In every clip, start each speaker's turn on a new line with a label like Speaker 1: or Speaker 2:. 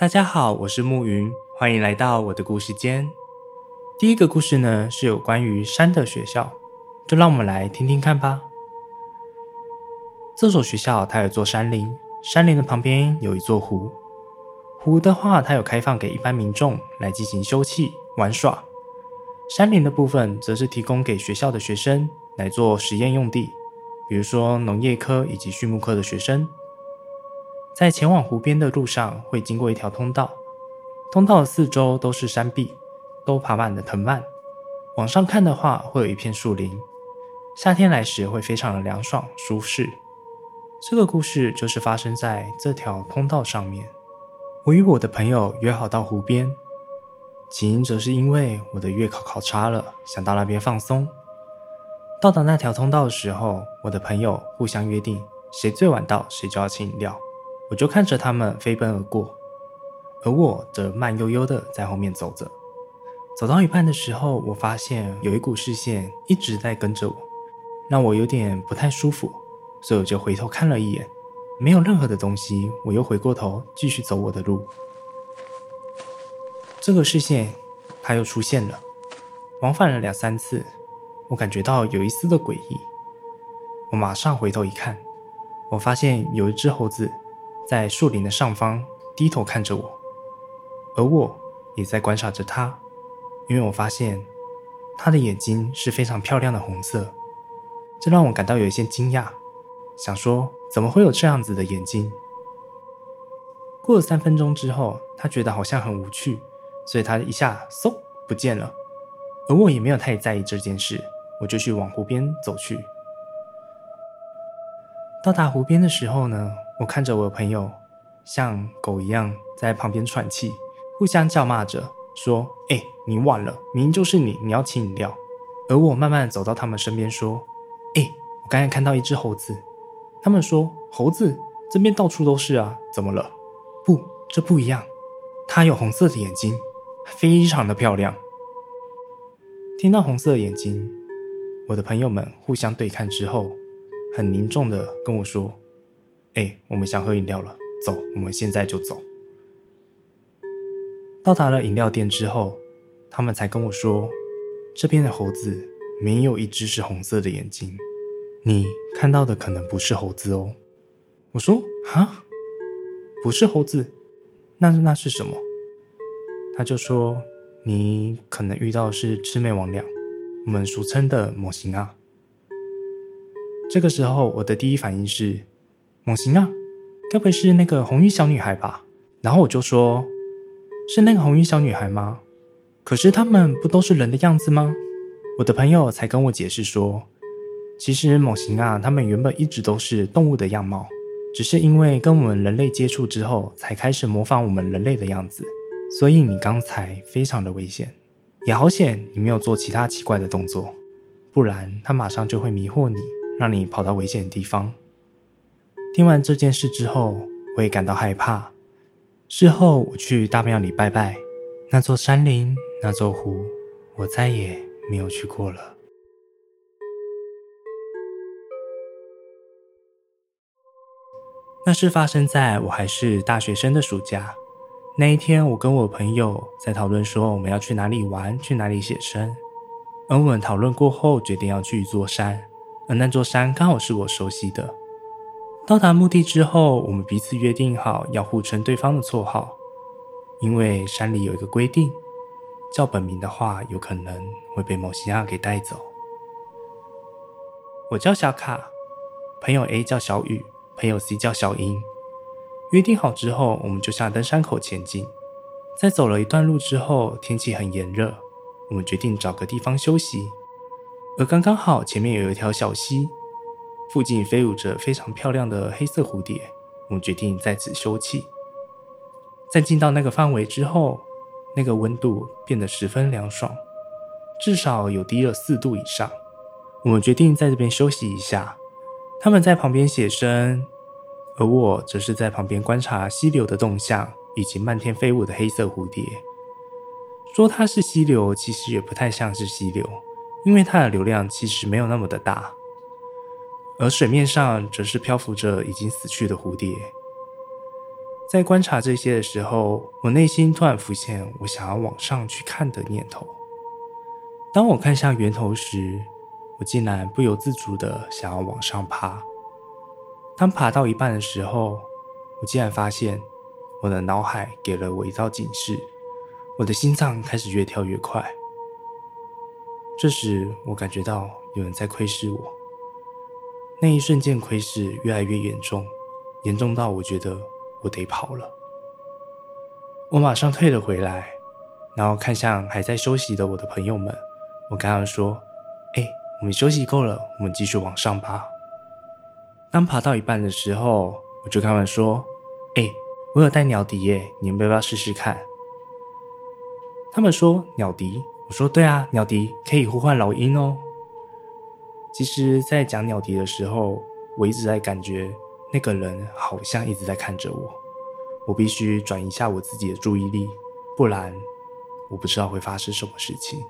Speaker 1: 大家好，我是暮云，欢迎来到我的故事间。第一个故事呢，是有关于山的学校，就让我们来听听看吧。这所学校它有座山林，山林的旁边有一座湖，湖的话它有开放给一般民众来进行休憩玩耍。山林的部分则是提供给学校的学生来做实验用地，比如说农业科以及畜牧科的学生。在前往湖边的路上会经过一条通道，通道的四周都是山壁，都爬满了藤蔓。往上看的话，会有一片树林。夏天来时会非常的凉爽舒适。这个故事就是发生在这条通道上面。我与我的朋友约好到湖边，起因则是因为我的月考考差了，想到那边放松。到达那条通道的时候，我的朋友互相约定，谁最晚到，谁就要请饮料。我就看着他们飞奔而过，而我则慢悠悠的在后面走着。走到一半的时候，我发现有一股视线一直在跟着我，让我有点不太舒服。所以我就回头看了一眼，没有任何的东西。我又回过头继续走我的路。这个视线，它又出现了，往返了两三次，我感觉到有一丝的诡异。我马上回头一看，我发现有一只猴子在树林的上方低头看着我，而我也在观察着他，因为我发现他的眼睛是非常漂亮的红色，这让我感到有一些惊讶。想说怎么会有这样子的眼睛？过了三分钟之后，他觉得好像很无趣，所以他一下嗖不见了。而我也没有太在意这件事，我就去往湖边走去。到达湖边的时候呢，我看着我的朋友像狗一样在旁边喘气，互相叫骂着说：“哎，你晚了，明明就是你，你要请饮料。”而我慢慢走到他们身边说：“哎，我刚才看到一只猴子。”他们说：“猴子这边到处都是啊，怎么了？”不，这不一样。它有红色的眼睛，非常的漂亮。听到红色的眼睛，我的朋友们互相对看之后，很凝重的跟我说：“哎，我们想喝饮料了，走，我们现在就走。”到达了饮料店之后，他们才跟我说：“这边的猴子没有一只是红色的眼睛。”你看到的可能不是猴子哦，我说啊，不是猴子，那那是什么？他就说你可能遇到的是魑魅魍魉，我们俗称的魔形啊。这个时候我的第一反应是猛禽啊，该不会是那个红衣小女孩吧？然后我就说，是那个红衣小女孩吗？可是他们不都是人的样子吗？我的朋友才跟我解释说。其实猛禽啊，它们原本一直都是动物的样貌，只是因为跟我们人类接触之后，才开始模仿我们人类的样子。所以你刚才非常的危险，也好险你没有做其他奇怪的动作，不然它马上就会迷惑你，让你跑到危险的地方。听完这件事之后，我也感到害怕。事后我去大庙里拜拜，那座山林，那座湖，我再也没有去过了。那是发生在我还是大学生的暑假。那一天，我跟我朋友在讨论说我们要去哪里玩，去哪里写生。而我们讨论过后，决定要去一座山，而那座山刚好是我熟悉的。到达目的之后，我们彼此约定好要互称对方的绰号，因为山里有一个规定，叫本名的话，有可能会被某些人给带走。我叫小卡，朋友 A 叫小雨。朋友 C 叫小英，约定好之后，我们就向登山口前进。在走了一段路之后，天气很炎热，我们决定找个地方休息。而刚刚好前面有一条小溪，附近飞舞着非常漂亮的黑色蝴蝶，我们决定在此休憩。在进到那个范围之后，那个温度变得十分凉爽，至少有低了四度以上。我们决定在这边休息一下。他们在旁边写生，而我则是在旁边观察溪流的动向以及漫天飞舞的黑色蝴蝶。说它是溪流，其实也不太像是溪流，因为它的流量其实没有那么的大。而水面上则是漂浮着已经死去的蝴蝶。在观察这些的时候，我内心突然浮现我想要往上去看的念头。当我看向源头时，我竟然不由自主的想要往上爬。当爬到一半的时候，我竟然发现我的脑海给了我一道警示，我的心脏开始越跳越快。这时，我感觉到有人在窥视我。那一瞬间，窥视越来越严重，严重到我觉得我得跑了。我马上退了回来，然后看向还在休息的我的朋友们，我跟他们说：“哎，我们休息够了，我们继续往上爬。”当爬到一半的时候，我就跟他们说：“哎，我有带鸟笛耶，你们要不要试试看？”他们说：“鸟笛。”我说：“对啊，鸟笛可以呼唤老鹰哦。”其实，在讲鸟笛的时候，我一直在感觉那个人好像一直在看着我，我必须转移下我自己的注意力，不然我不知道会发生什么事情。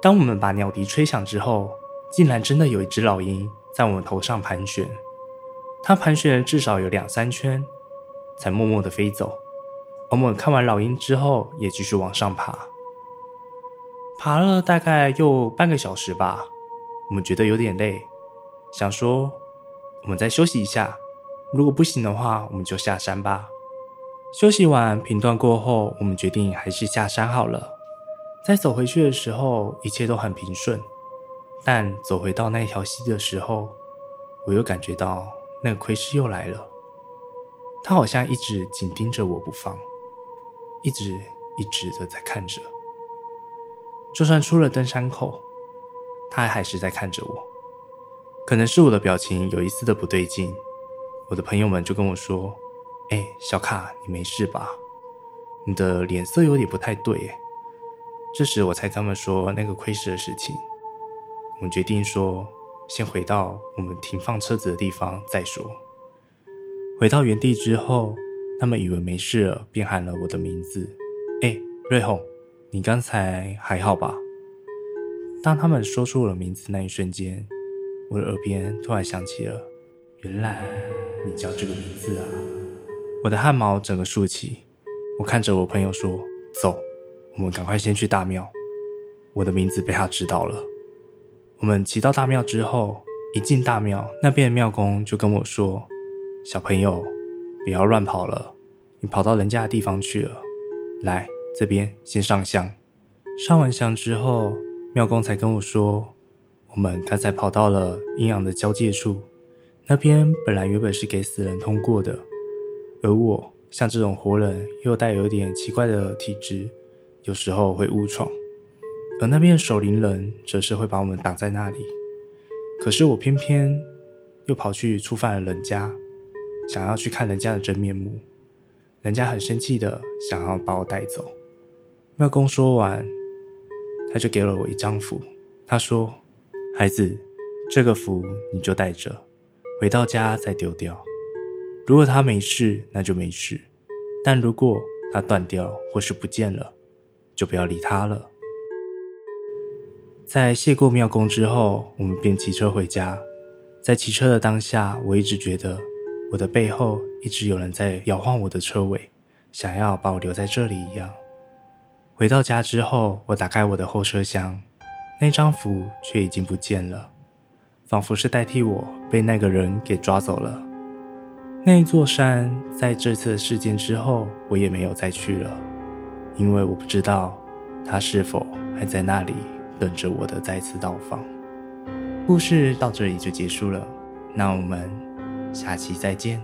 Speaker 1: 当我们把鸟笛吹响之后，竟然真的有一只老鹰在我们头上盘旋，它盘旋了至少有两三圈，才默默地飞走。我们看完老鹰之后，也继续往上爬，爬了大概又半个小时吧。我们觉得有点累，想说我们再休息一下。如果不行的话，我们就下山吧。休息完评断过后，我们决定还是下山好了。在走回去的时候，一切都很平顺。但走回到那条溪的时候，我又感觉到那个窥视又来了。他好像一直紧盯着我不放，一直一直的在看着。就算出了登山口，他还是在看着我。可能是我的表情有一丝的不对劲，我的朋友们就跟我说：“哎，小卡，你没事吧？你的脸色有点不太对。”这时我才跟他们说那个窥视的事情。我们决定说，先回到我们停放车子的地方再说。回到原地之后，他们以为没事了，便喊了我的名字：“哎，瑞红，你刚才还好吧？”当他们说出我的名字那一瞬间，我的耳边突然响起了：“原来你叫这个名字啊！”我的汗毛整个竖起。我看着我朋友说：“走，我们赶快先去大庙。”我的名字被他知道了。我们骑到大庙之后，一进大庙，那边的庙公就跟我说：“小朋友，不要乱跑了，你跑到人家的地方去了。来，这边先上香。上完香之后，庙公才跟我说，我们刚才跑到了阴阳的交界处，那边本来原本是给死人通过的，而我像这种活人，又带有点奇怪的体质，有时候会误闯。”而那边的守灵人则是会把我们挡在那里，可是我偏偏又跑去触犯了人家，想要去看人家的真面目，人家很生气的想要把我带走。庙公说完，他就给了我一张符，他说：“孩子，这个符你就带着，回到家再丢掉。如果他没事，那就没事；但如果他断掉或是不见了，就不要理他了。”在谢过庙公之后，我们便骑车回家。在骑车的当下，我一直觉得我的背后一直有人在摇晃我的车尾，想要把我留在这里一样。回到家之后，我打开我的后车厢，那张符却已经不见了，仿佛是代替我被那个人给抓走了。那一座山，在这次事件之后，我也没有再去了，因为我不知道他是否还在那里。等着我的再次到访。故事到这里就结束了，那我们下期再见。